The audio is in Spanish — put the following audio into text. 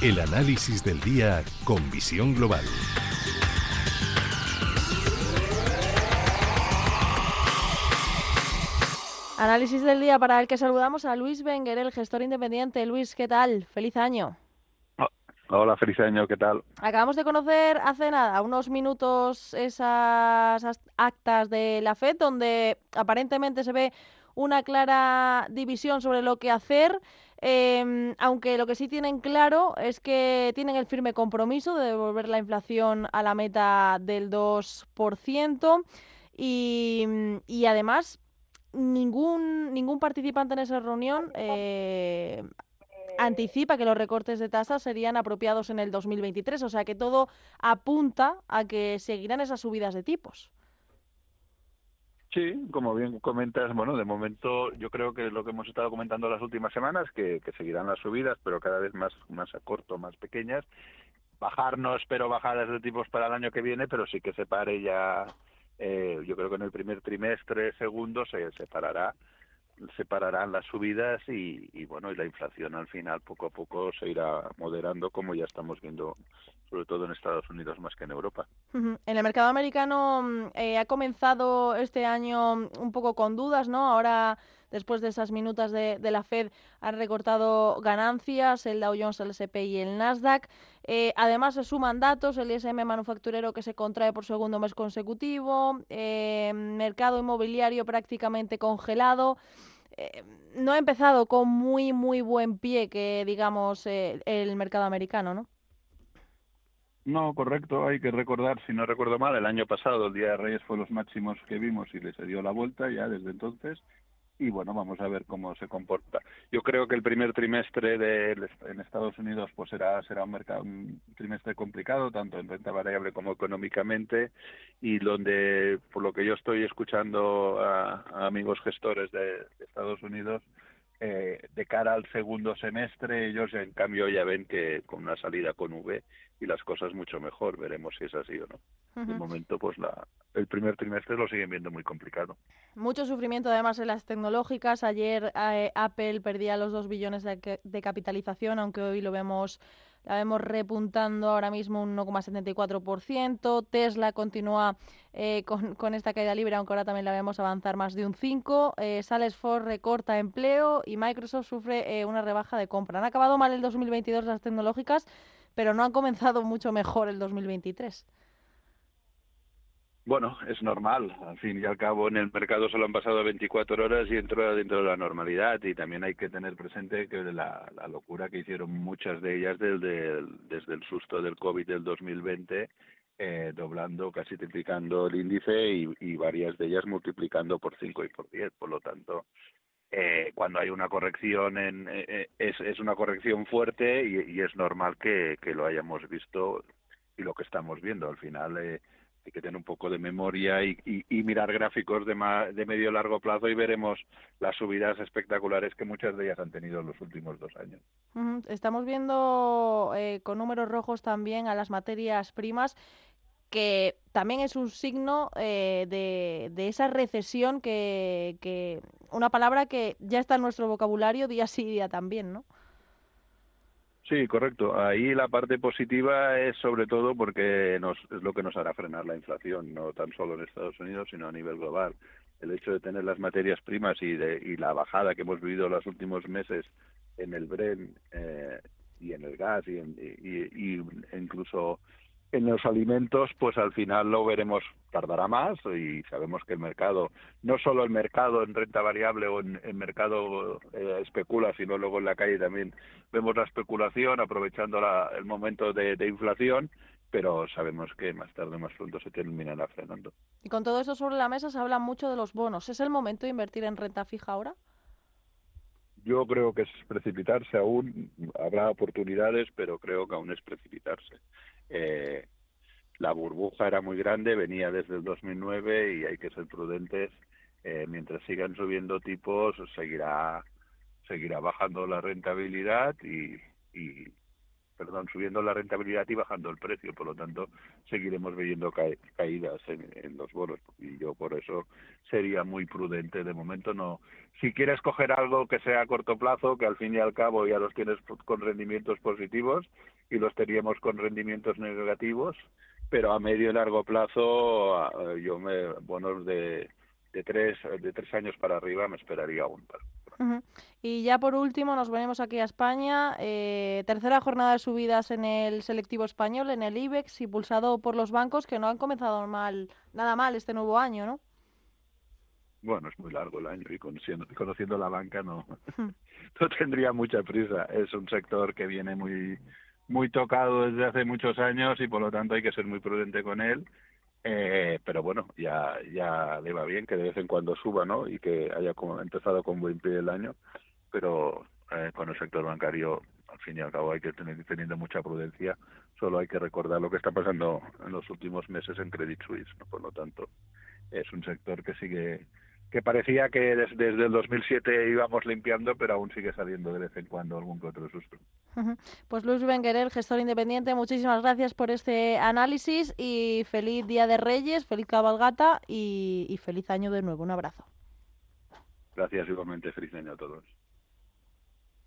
El análisis del día con visión global. Análisis del día para el que saludamos a Luis Wenger, el gestor independiente. Luis, ¿qué tal? Feliz año. Hola, feliz año, ¿qué tal? Acabamos de conocer hace nada, unos minutos, esas actas de la FED, donde aparentemente se ve una clara división sobre lo que hacer. Em, aunque lo que sí tienen claro es que tienen el firme compromiso de devolver la inflación a la meta del 2% y, y además ningún, ningún participante en esa reunión eh, anticipa que los recortes de tasas serían apropiados en el 2023, o sea que todo apunta a que seguirán esas subidas de tipos. Sí, como bien comentas, bueno, de momento yo creo que lo que hemos estado comentando las últimas semanas, que, seguirán las subidas, pero cada vez más, más a corto, más pequeñas. Bajar no espero bajadas de tipos para el año que viene, pero sí que se pare ya eh, yo creo que en el primer trimestre, segundo, se separará separarán las subidas y, y, bueno y la inflación al final poco a poco se irá moderando como ya estamos viendo sobre todo en Estados Unidos más que en Europa. En el mercado americano mm, eh, ha comenzado este año un poco con dudas, ¿no? Ahora después de esas minutas de, la Fed, han recortado ganancias el Dow Jones, el S&P y el Nasdaq. Eh, además, se suman datos, el ISM manufacturero que se contrae por segundo mes consecutivo, eh, mercado inmobiliario prácticamente congelado. Eh, no ha empezado con muy, muy buen pie que, digamos, el mercado americano, ¿no? No, correcto. Hay que recordar, si no recuerdo mal, el año pasado el Día de Reyes fue los máximos que vimos y le se dio la vuelta ya desde entonces y bueno, vamos a ver cómo se comporta. Yo creo que el primer trimestre de, en Estados Unidos pues será será un mercado un trimestre complicado tanto en renta variable como económicamente y donde por lo que yo estoy escuchando a, amigos gestores de, Estados Unidos eh, de cara al segundo semestre ellos en cambio ya ven que con una salida con V y las cosas mucho mejor. Veremos si es así o no. De momento, pues la, el primer trimestre lo siguen viendo muy complicado. Mucho sufrimiento además en las tecnológicas. Ayer eh, Apple perdía los 2 billones de, de, capitalización, aunque hoy lo vemos la vemos repuntando ahora mismo un 1,74%. Tesla continúa eh, con, esta caída libre, aunque ahora también la vemos avanzar más de un 5%. Eh, Salesforce recorta empleo y Microsoft sufre eh, una rebaja de compra. Han acabado mal el 2022 las tecnológicas pero no han comenzado mucho mejor el 2023. Bueno, es normal. Al fin y al cabo, en el mercado solo han pasado 24 horas y entró dentro de la normalidad. Y también hay que tener presente que la, la locura que hicieron muchas de ellas desde el, susto del COVID del 2020, eh, doblando, casi triplicando el índice y, y varias de ellas multiplicando por 5 y por 10. Por lo tanto, eh, cuando hay una corrección en, eh, eh, es, una corrección fuerte y, es normal que, que, lo hayamos visto y lo que estamos viendo. Al final eh, hay que tener un poco de memoria y, mirar gráficos de, de medio largo plazo y veremos las subidas espectaculares que muchas de ellas han tenido en los últimos dos años. Estamos viendo con números rojos también a las materias primas que también es un signo eh, de, de, esa recesión que, que, una palabra que ya está en nuestro vocabulario día sí día también, ¿no? Sí, correcto. Ahí la parte positiva es sobre todo porque nos, es lo que nos hará frenar la inflación, no tan solo en Estados Unidos, sino a nivel global. El hecho de tener las materias primas y, de, y la bajada que hemos vivido los últimos meses en el Bren eh, y en el gas y, en, y, y incluso en los alimentos, pues al final lo veremos, tardará más y sabemos que el mercado, no solo el mercado en renta variable o en, el mercado eh, especula, sino luego en la calle también vemos la especulación aprovechando la, el momento de, de, inflación, pero sabemos que más tarde o más pronto se terminará frenando. Y con todo eso sobre la mesa se habla mucho de los bonos. ¿Es el momento de invertir en renta fija ahora? yo creo que es precipitarse aún, habrá oportunidades, pero creo que aún es precipitarse. Eh, la burbuja era muy grande, venía desde el 2009 y hay que ser prudentes. Eh, mientras sigan subiendo tipos, seguirá seguirá bajando la rentabilidad y, y perdón, subiendo la rentabilidad y bajando el precio. Por lo tanto, seguiremos viendo caídas en, los bonos. Y yo por eso sería muy prudente. De momento no. Si quieres coger algo que sea a corto plazo, que al fin y al cabo ya los tienes con rendimientos positivos y los teníamos con rendimientos negativos, pero a medio y largo plazo yo me bonos de de tres de tres años para arriba me esperaría aún y ya por último nos venimos aquí a España. Eh, tercera jornada de subidas en el selectivo español, en el IBEX, impulsado por los bancos que no han comenzado mal, nada mal este nuevo año, ¿no? Bueno, es muy largo el año y conociendo, conociendo la banca no, no tendría mucha prisa. Es un sector que viene muy muy tocado desde hace muchos años y por lo tanto hay que ser muy prudente con él eh, pero bueno, ya, ya le va bien que de vez en cuando suba, ¿no? Y que haya como empezado con buen pie el año, pero eh, con el sector bancario, al fin y al cabo, hay que tener teniendo mucha prudencia. Solo hay que recordar lo que está pasando en los últimos meses en Credit Suisse, ¿no? Por lo tanto, es un sector que sigue que parecía que desde, el 2007 íbamos limpiando, pero aún sigue saliendo de vez en cuando algún que otro susto. Pues Luis Benguerel, gestor independiente, muchísimas gracias por este análisis y feliz Día de Reyes, feliz cabalgata y, y feliz año de nuevo. Un abrazo. Gracias igualmente, feliz año a todos.